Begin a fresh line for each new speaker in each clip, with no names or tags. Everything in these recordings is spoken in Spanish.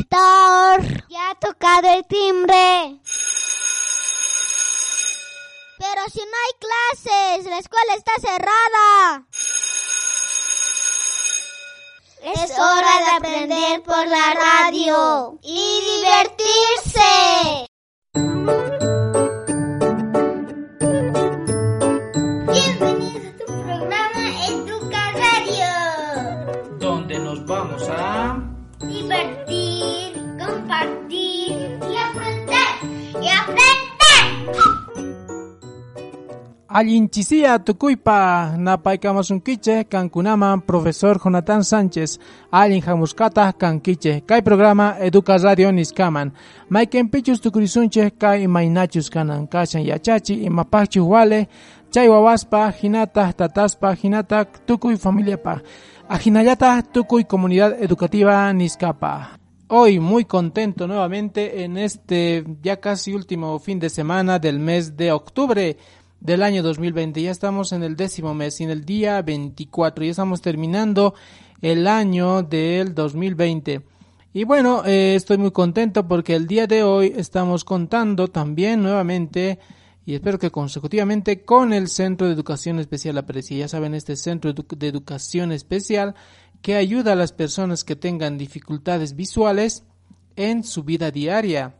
Víctor, ya ha tocado el timbre. Pero si no hay clases, la escuela está cerrada. Es hora de aprender por la radio y divertirse. Bienvenidos a tu programa Educa Radio.
donde nos vamos a... Allinchisia tukuypa napaykamusunkiche kankunaman profesor Jonathan Sánchez. Allin hamuskata kankiche. Kay programa Educa Radio niskaman maykenpichus tukurisunche kay imaynachus kanan. Kashan yachachi imapachus wale. Chay wawaspa hinata tataspa hinata tukuy familiapa. Ajinallata tukuy comunidad educativa niskapa Hoy muy contento nuevamente en este ya casi último fin de semana del mes de octubre del año 2020. Ya estamos en el décimo mes y en el día 24. Ya estamos terminando el año del 2020. Y bueno, eh, estoy muy contento porque el día de hoy estamos contando también nuevamente y espero que consecutivamente con el Centro de Educación Especial Aprecia. Ya saben, este Centro de Educación Especial que ayuda a las personas que tengan dificultades visuales en su vida diaria.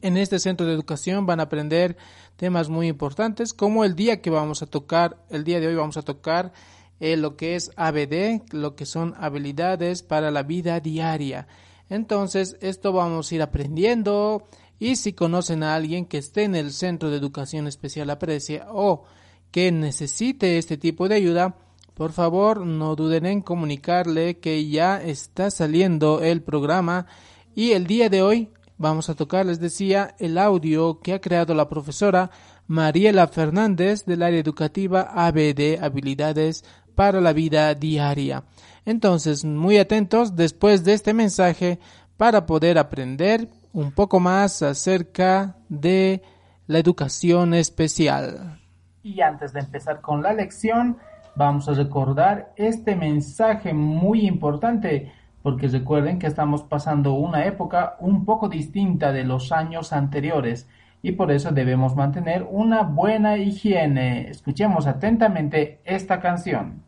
En este centro de educación van a aprender temas muy importantes como el día que vamos a tocar, el día de hoy vamos a tocar eh, lo que es ABD, lo que son habilidades para la vida diaria. Entonces, esto vamos a ir aprendiendo y si conocen a alguien que esté en el Centro de Educación Especial Aprecia o que necesite este tipo de ayuda, por favor no duden en comunicarle que ya está saliendo el programa y el día de hoy vamos a tocar, les decía, el audio que ha creado la profesora Mariela Fernández del área educativa ABD, habilidades para la vida diaria. Entonces, muy atentos después de este mensaje para poder aprender un poco más acerca de la educación especial. Y antes de empezar con la lección, vamos a recordar este mensaje muy importante, porque recuerden que estamos pasando una época un poco distinta de los años anteriores y por eso debemos mantener una buena higiene. Escuchemos atentamente esta canción.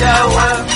Punchawa.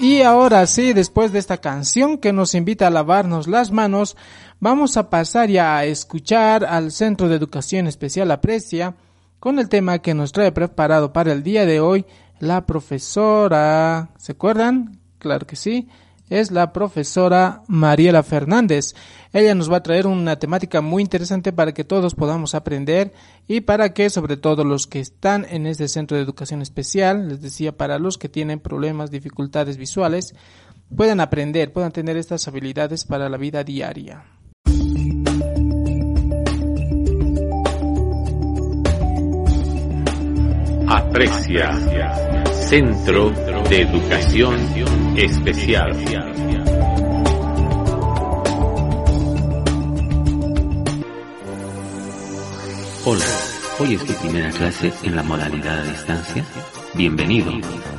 Y ahora sí, después de esta canción que nos invita a lavarnos las manos, vamos a pasar ya a escuchar al Centro de Educación Especial Aprecia con el tema que nos trae preparado para el día de hoy la profesora. ¿Se acuerdan? Claro que sí. Es la profesora Mariela Fernández. Ella nos va a traer una temática muy interesante para que todos podamos aprender y para que sobre todo los que están en este centro de educación especial, les decía, para los que tienen problemas, dificultades visuales, puedan aprender, puedan tener estas habilidades para la vida diaria.
Aprecia. Centro de Educación Especial.
Hola, hoy es tu primera clase en la modalidad a distancia. Bienvenido.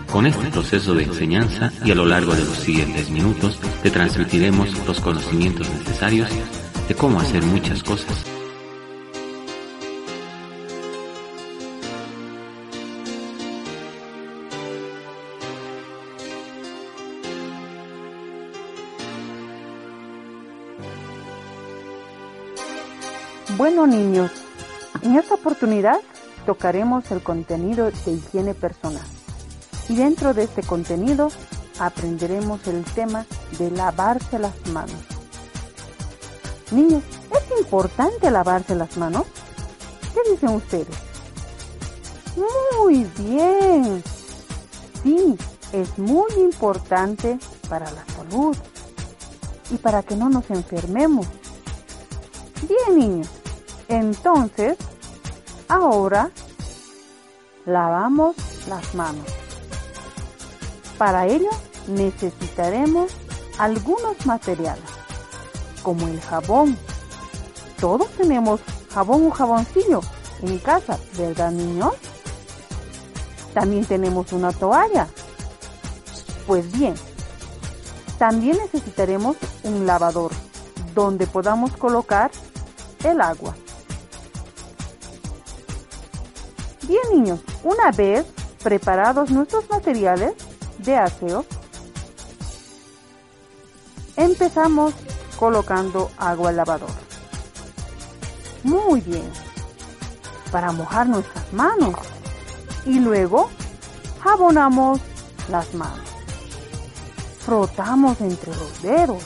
Con este proceso de enseñanza y a lo largo de los siguientes minutos te transmitiremos los conocimientos necesarios de cómo hacer muchas cosas.
Bueno niños, en esta oportunidad tocaremos el contenido de higiene personal. Y dentro de este contenido aprenderemos el tema de lavarse las manos. Niños, ¿es importante lavarse las manos? ¿Qué dicen ustedes? Muy bien. Sí, es muy importante para la salud y para que no nos enfermemos. Bien, niños. Entonces, ahora lavamos las manos. Para ello necesitaremos algunos materiales, como el jabón. Todos tenemos jabón o jaboncillo en casa, ¿verdad, niños? También tenemos una toalla. Pues bien, también necesitaremos un lavador donde podamos colocar el agua. Una vez preparados nuestros materiales de aseo, empezamos colocando agua al lavador. Muy bien, para mojar nuestras manos y luego jabonamos las manos. Frotamos entre los dedos,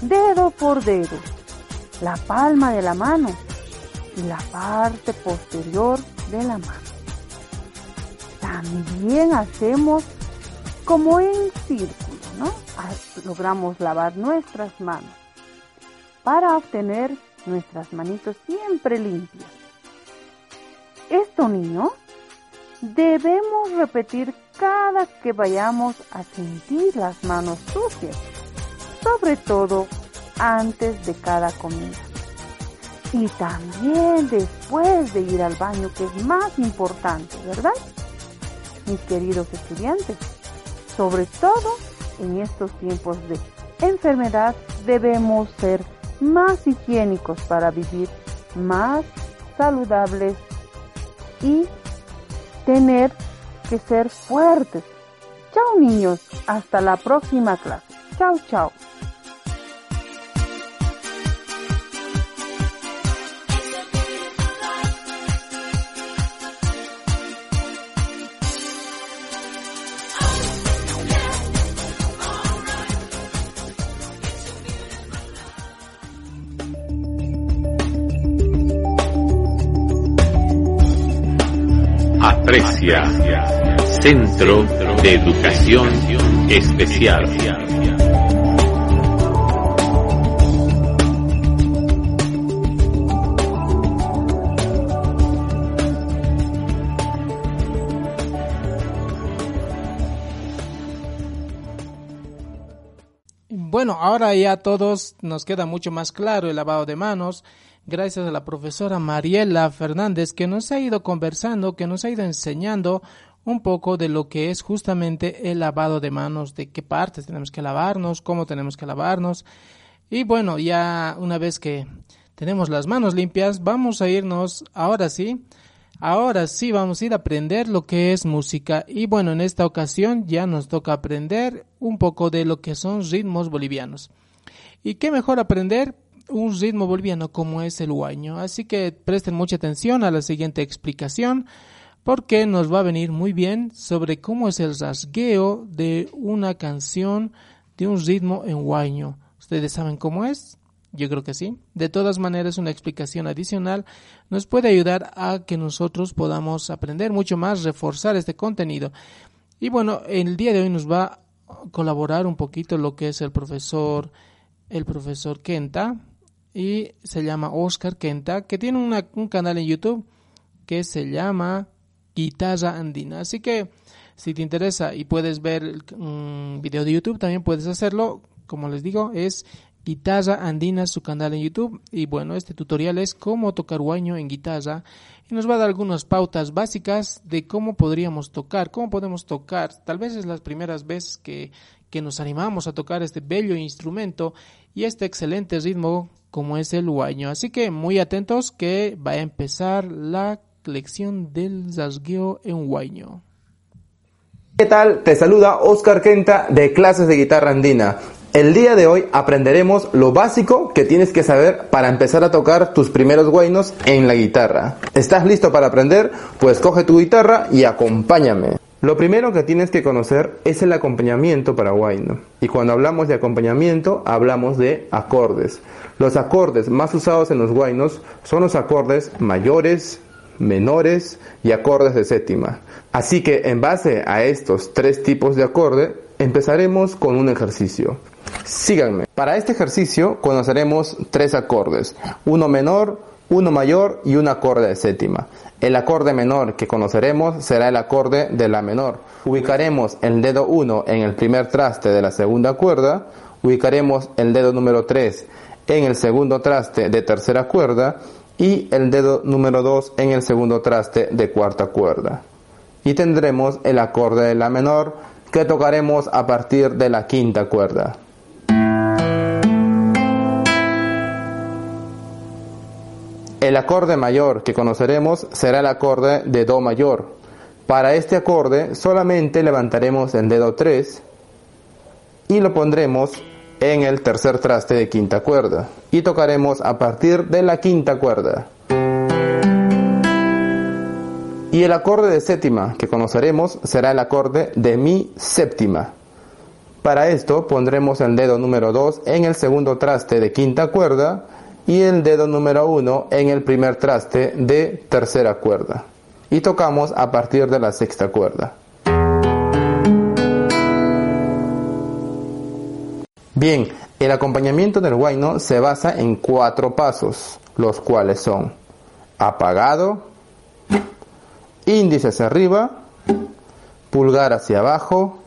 dedo por dedo, la palma de la mano y la parte posterior de la mano. También hacemos como en círculo, ¿no? Ah, Logramos lavar nuestras manos para obtener nuestras manitos siempre limpias. Esto, niño, debemos repetir cada que vayamos a sentir las manos sucias, sobre todo antes de cada comida. Y también después de ir al baño, que es más importante, ¿verdad? Mis queridos estudiantes, sobre todo en estos tiempos de enfermedad, debemos ser más higiénicos para vivir más saludables y tener que ser fuertes. Chao niños, hasta la próxima clase. Chao, chao.
Aprecia, Centro de Educación Especial.
Bueno, ahora ya a todos nos queda mucho más claro el lavado de manos, gracias a la profesora Mariela Fernández que nos ha ido conversando, que nos ha ido enseñando un poco de lo que es justamente el lavado de manos, de qué partes tenemos que lavarnos, cómo tenemos que lavarnos. Y bueno, ya una vez que tenemos las manos limpias, vamos a irnos ahora sí Ahora sí vamos a ir a aprender lo que es música y bueno, en esta ocasión ya nos toca aprender un poco de lo que son ritmos bolivianos. ¿Y qué mejor aprender un ritmo boliviano como es el huaño? Así que presten mucha atención a la siguiente explicación porque nos va a venir muy bien sobre cómo es el rasgueo de una canción de un ritmo en huaño. ¿Ustedes saben cómo es? Yo creo que sí. De todas maneras, una explicación adicional nos puede ayudar a que nosotros podamos aprender mucho más, reforzar este contenido. Y bueno, el día de hoy nos va a colaborar un poquito lo que es el profesor, el profesor Kenta, y se llama Oscar Kenta, que tiene un canal en YouTube que se llama Guitarra Andina. Así que si te interesa y puedes ver un video de YouTube, también puedes hacerlo. Como les digo, es Guitarra Andina, su canal en YouTube. Y bueno, este tutorial es cómo tocar guaño en guitarra. Y nos va a dar algunas pautas básicas de cómo podríamos tocar, cómo podemos tocar. Tal vez es las primeras veces que, que nos animamos a tocar este bello instrumento y este excelente ritmo como es el guaño. Así que muy atentos que va a empezar la lección del zasgueo en guaño.
¿Qué tal? Te saluda Oscar Kenta de Clases de Guitarra Andina. El día de hoy aprenderemos lo básico que tienes que saber para empezar a tocar tus primeros guainos en la guitarra. ¿Estás listo para aprender? Pues coge tu guitarra y acompáñame. Lo primero que tienes que conocer es el acompañamiento para guayno. Y cuando hablamos de acompañamiento, hablamos de acordes. Los acordes más usados en los guainos son los acordes mayores, menores y acordes de séptima. Así que en base a estos tres tipos de acorde, empezaremos con un ejercicio. Síganme. Para este ejercicio conoceremos tres acordes, uno menor, uno mayor y un acorde de séptima. El acorde menor que conoceremos será el acorde de la menor. Ubicaremos el dedo 1 en el primer traste de la segunda cuerda, ubicaremos el dedo número 3 en el segundo traste de tercera cuerda y el dedo número 2 en el segundo traste de cuarta cuerda. Y tendremos el acorde de la menor que tocaremos a partir de la quinta cuerda. El acorde mayor que conoceremos será el acorde de Do mayor. Para este acorde solamente levantaremos el dedo 3 y lo pondremos en el tercer traste de quinta cuerda y tocaremos a partir de la quinta cuerda. Y el acorde de séptima que conoceremos será el acorde de mi séptima. Para esto pondremos el dedo número 2 en el segundo traste de quinta cuerda y el dedo número 1 en el primer traste de tercera cuerda. Y tocamos a partir de la sexta cuerda. Bien, el acompañamiento del guayno se basa en cuatro pasos, los cuales son apagado, índice hacia arriba, pulgar hacia abajo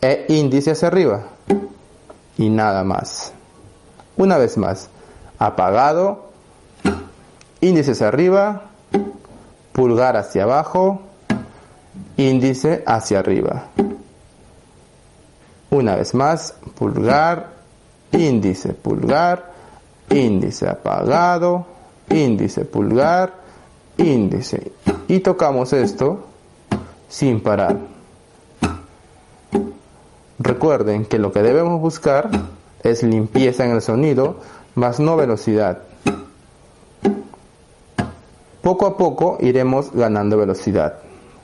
e índice hacia arriba. Y nada más. Una vez más, apagado, índice hacia arriba, pulgar hacia abajo, índice hacia arriba. Una vez más, pulgar, índice, pulgar, índice apagado, índice, pulgar, índice. Y tocamos esto sin parar. Recuerden que lo que debemos buscar es limpieza en el sonido más no velocidad. Poco a poco iremos ganando velocidad.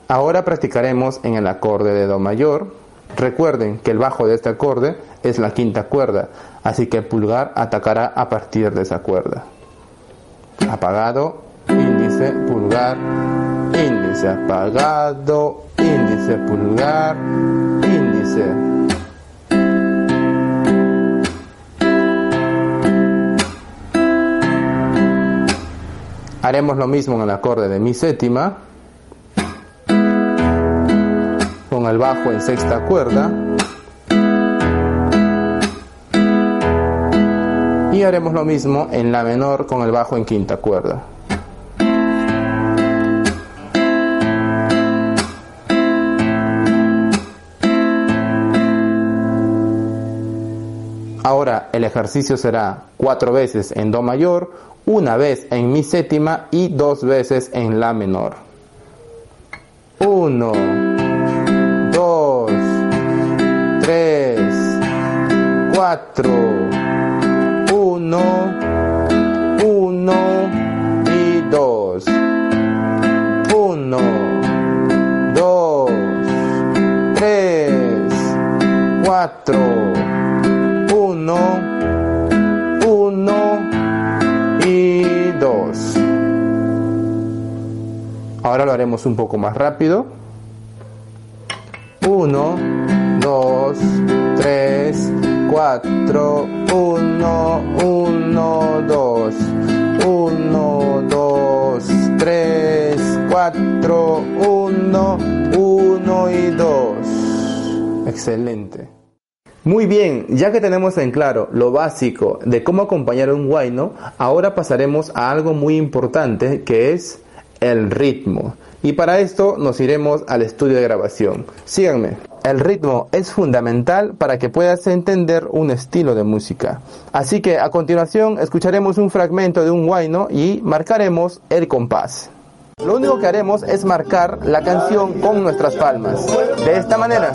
Ahora practicaremos en el acorde de Do mayor. Recuerden que el bajo de este acorde es la quinta cuerda, así que el pulgar atacará a partir de esa cuerda. Apagado, índice, pulgar, índice. apagado, índice pulgar, índice. Haremos lo mismo en el acorde de mi séptima, con el bajo en sexta cuerda. Y haremos lo mismo en la menor con el bajo en quinta cuerda. Ahora el ejercicio será cuatro veces en Do mayor, una vez en Mi séptima y dos veces en La menor. Uno, dos, tres, cuatro, uno, uno y dos. Uno, dos, tres, cuatro, haremos un poco más rápido. Uno, dos, tres, cuatro, uno, uno, dos. Uno, dos, tres, cuatro, uno, uno y dos. Excelente. Muy bien, ya que tenemos en claro lo básico de cómo acompañar un guayno, ahora pasaremos a algo muy importante que es el ritmo. Y para esto nos iremos al estudio de grabación. Síganme. El ritmo es fundamental para que puedas entender un estilo de música. Así que a continuación escucharemos un fragmento de un guayno y marcaremos el compás. Lo único que haremos es marcar la canción con nuestras palmas. De esta manera.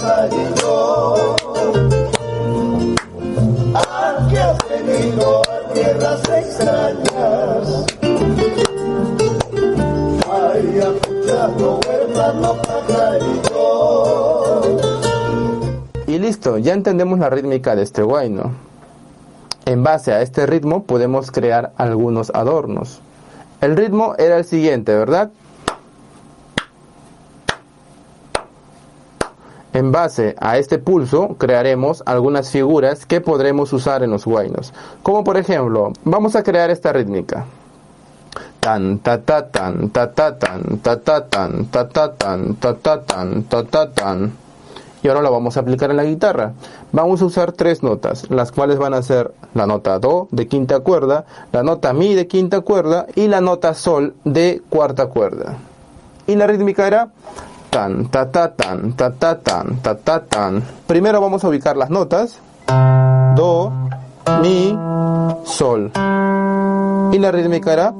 Y listo, ya entendemos la rítmica de este guayno. En base a este ritmo podemos crear algunos adornos. El ritmo era el siguiente, ¿verdad? En base a este pulso crearemos algunas figuras que podremos usar en los guaynos. Como por ejemplo, vamos a crear esta rítmica. Tan ta ta tan ta ta tan ta ta tan ta ta tan ta ta tan ta ta tan. Y ahora lo vamos a aplicar en la guitarra. Vamos a usar tres notas, las cuales van a ser la nota do de quinta cuerda, la nota mi de quinta cuerda y la nota sol de cuarta cuerda. Y la rítmica era tan, ta, ta, tan, ta, ta, tan, ta, ta, tan. Primero vamos a ubicar las notas. Do, mi, sol. Y la rítmica era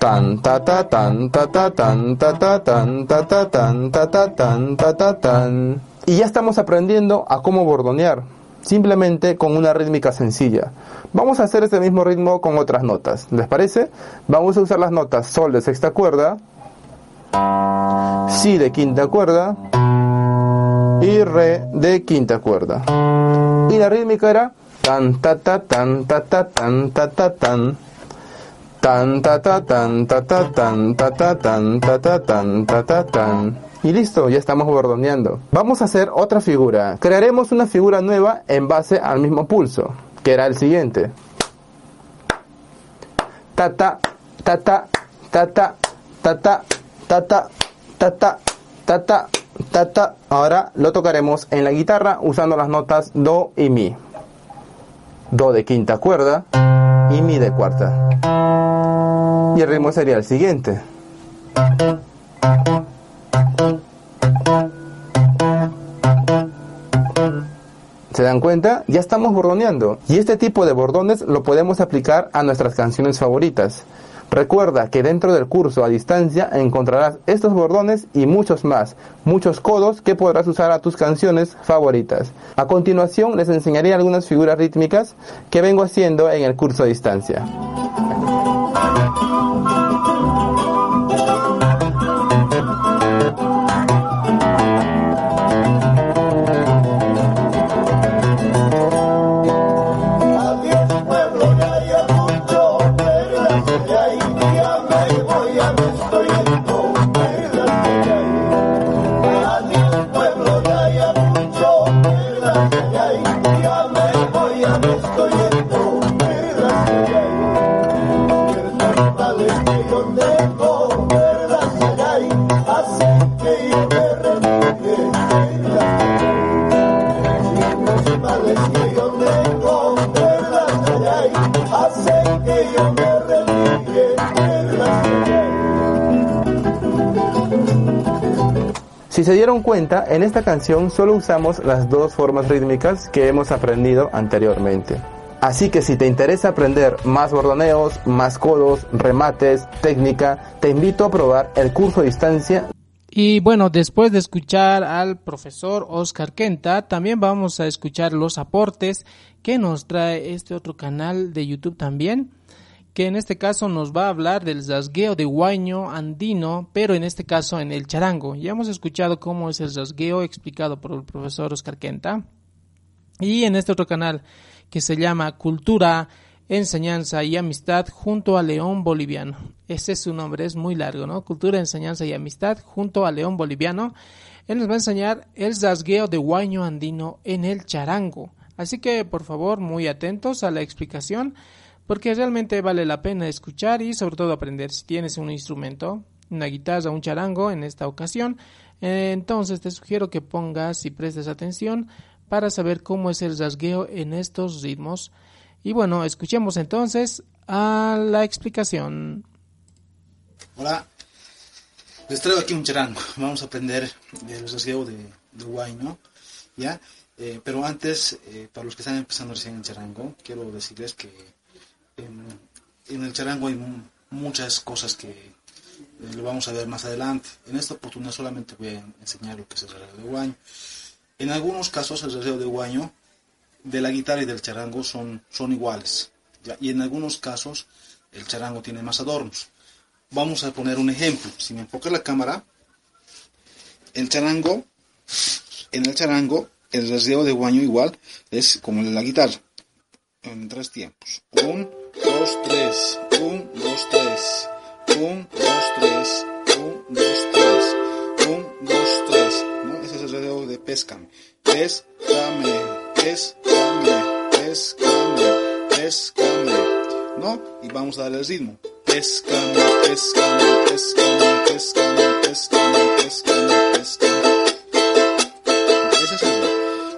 tan, ta, ta, tan, ta, ta, tan, ta, ta, tan, ta, ta, tan, ta, ta, tan, ta, ta, tan. Y ya estamos aprendiendo a cómo bordonear. Simplemente con una rítmica sencilla. Vamos a hacer este mismo ritmo con otras notas. ¿Les parece? Vamos a usar las notas sol de sexta cuerda, si de quinta cuerda y re de quinta cuerda. Y la rítmica era tan ta ta tan ta ta tan ta ta tan tan ta ta tan ta ta tan ta ta tan ta ta tan ta ta tan y listo, ya estamos bordoneando. Vamos a hacer otra figura. Crearemos una figura nueva en base al mismo pulso, que era el siguiente. Ta ta ta ta ta ta ta ta ta ta ta ta ta ta. Ahora lo tocaremos en la guitarra usando las notas do y mi. Do de quinta cuerda y mi de cuarta. Y el ritmo sería el siguiente. ¿Se dan cuenta? Ya estamos bordoneando. Y este tipo de bordones lo podemos aplicar a nuestras canciones favoritas. Recuerda que dentro del curso a distancia encontrarás estos bordones y muchos más, muchos codos que podrás usar a tus canciones favoritas. A continuación les enseñaré algunas figuras rítmicas que vengo haciendo en el curso a distancia. Si se dieron cuenta, en esta canción solo usamos las dos formas rítmicas que hemos aprendido anteriormente. Así que si te interesa aprender más bordoneos, más codos, remates, técnica, te invito a probar el curso a distancia.
Y bueno, después de escuchar al profesor Oscar Kenta, también vamos a escuchar los aportes que nos trae este otro canal de YouTube también que en este caso nos va a hablar del zasgueo de guaño andino, pero en este caso en el charango. Ya hemos escuchado cómo es el zasgueo explicado por el profesor Oscar Quenta. Y en este otro canal que se llama Cultura, Enseñanza y Amistad junto a León Boliviano. Ese es su nombre, es muy largo, ¿no? Cultura, Enseñanza y Amistad junto a León Boliviano. Él nos va a enseñar el zasgueo de guaño andino en el charango. Así que, por favor, muy atentos a la explicación porque realmente vale la pena escuchar y sobre todo aprender. Si tienes un instrumento, una guitarra, un charango en esta ocasión, eh, entonces te sugiero que pongas y prestes atención para saber cómo es el rasgueo en estos ritmos. Y bueno, escuchemos entonces a la explicación.
Hola, les traigo aquí un charango. Vamos a aprender el rasgueo de, de guay, ¿no? ¿Ya? Eh, pero antes, eh, para los que están empezando recién en charango, quiero decirles que en, el charango hay muchas cosas que eh, lo vamos a ver más adelante. En esta oportunidad solamente voy a enseñar lo que es el raseo de guaño. En algunos casos el raseo de guaño de la guitarra y del charango son, son iguales. Y en algunos casos el charango tiene más adornos. Vamos a poner un ejemplo. Si me enfoca la cámara, el charango, en el charango, el raseo de guaño igual es como en la guitarra, en tres tiempos. Un, 2, 3, 1, 2, 3, 1, 2, 3, 1, 2, 3, 1, 2, 3, ¿no? Ese de pescame. Pescame, pescame, pescame, pescame, ¿no? Y vamos a darle el ritmo. Pescame, pescame, pescame, pescame, pescame, pescame, pescame. Ese es el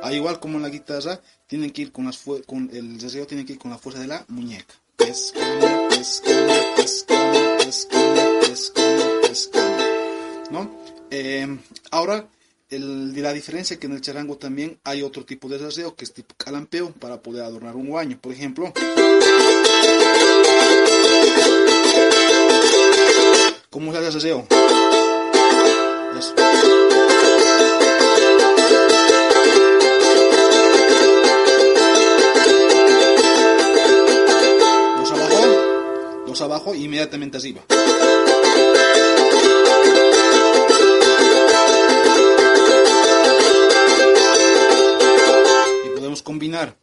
Al igual como en la guitarra, tienen que ir con, las con el deseo tiene que ir con la fuerza de la muñeca. Pescame, pescame, pescame, pescame, pescame, pescame. ¿No? Eh, ahora, el, la diferencia que en el charango también hay otro tipo de raseo que es tipo calampeo para poder adornar un guaño. Por ejemplo, ¿cómo se hace el raseo? abajo e inmediatamente arriba. Podemos combinar.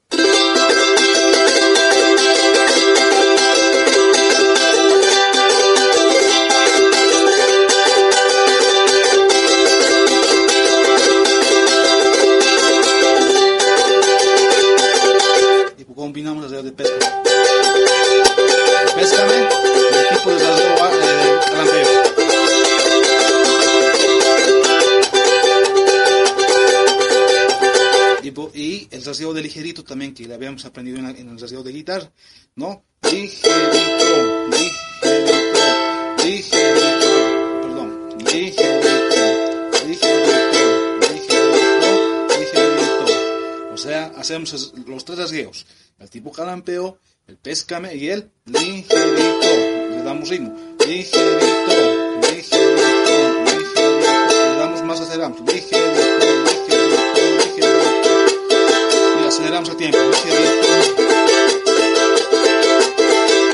Combinamos las de pesca. De ligerito también, que le habíamos aprendido en, el rasgueo de guitarra, ¿no? Ligerito, ligerito, ligerito, perdón, ligerito, ligerito, ligerito, ligerito. O sea, hacemos los tres rasgueos, el tipo calampeo, el pescame y el ligerito. Le damos ritmo. Ligerito, ligerito, ligerito. Le damos más, aceleramos. Ligerito, aceleramos a tiempo.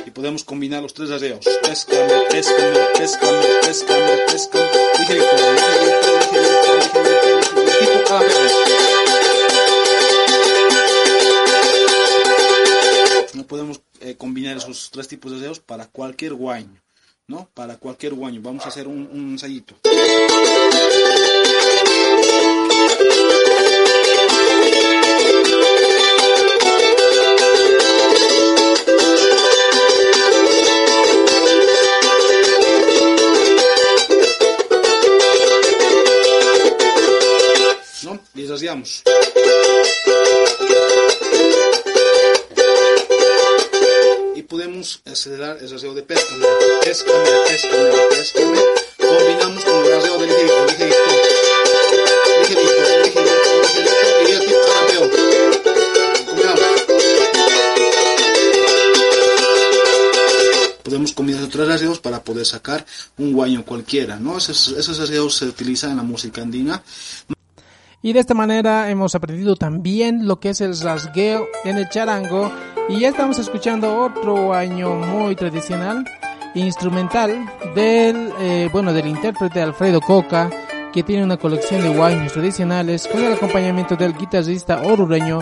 Y podemos combinar los tres areos. Pescame, pescame, pescame, pescame, pescame. Ligerito, ligerito, ligerito, ligerito. ligerito. Cada vez. podemos eh, combinar esos tres tipos de dedos para cualquier guaño, ¿no? Para cualquier guaño. Vamos a hacer un, un ensayito. Rasgueamos. Y podemos acelerar el rasgueo de péscame, péscame, péscame, péscame. Combinamos con el rasgueo del ligerito, ligerito. Ligerito, ligerito, ligerito. Y el tipo carapeo. Combinamos. Podemos combinar otros rasgueos para poder sacar un guaño cualquiera, ¿no? Esos, esos se utilizan en la música andina.
Y de esta manera hemos aprendido también lo que es el rasgueo en el charango. Y ya estamos escuchando otro año muy tradicional, instrumental, del, eh, bueno, del intérprete Alfredo Coca, que tiene una colección de guaynos tradicionales con el acompañamiento del guitarrista orureño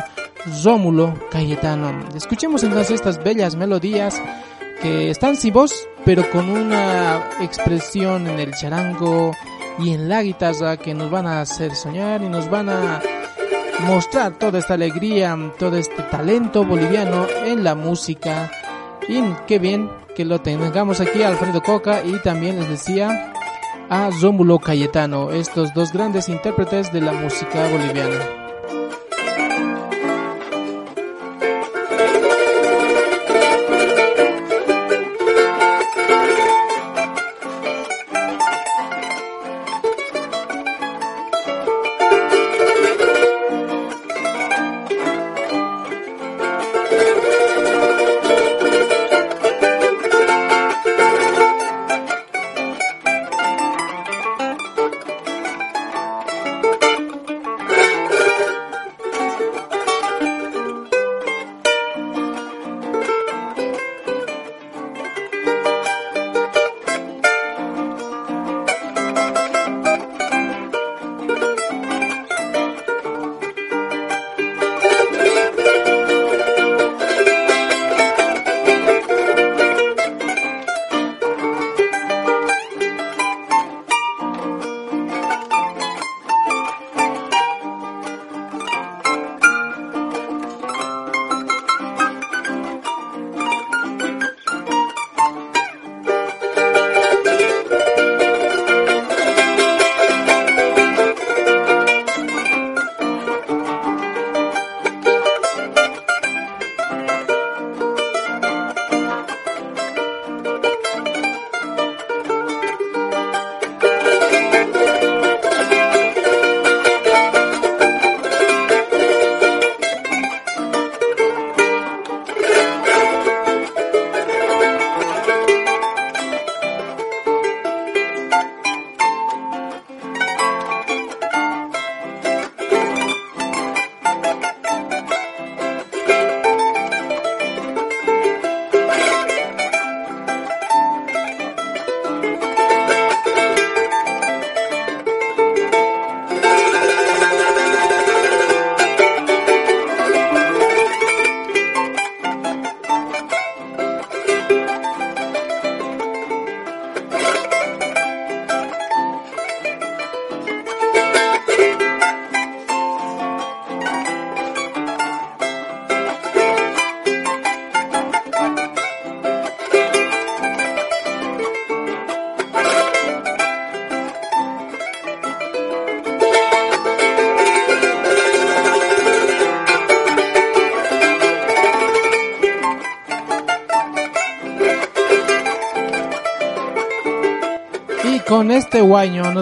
Rómulo Cayetano. Escuchemos entonces estas bellas melodías que están sin voz, pero con una expresión en el charango y en la guitarra que nos van a hacer soñar y nos van a mostrar toda esta alegría, todo este talento boliviano en la música. Y qué bien que lo tengamos aquí a Alfredo Coca y también les decía a Rómulo Cayetano, estos dos grandes intérpretes de la música boliviana.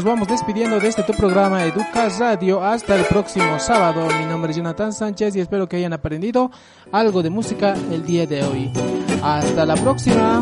Nos vamos despidiendo de este tu programa Educas Radio hasta el próximo sábado. Mi nombre es Jonathan Sánchez y espero que hayan aprendido algo de música el día de hoy. Hasta la próxima.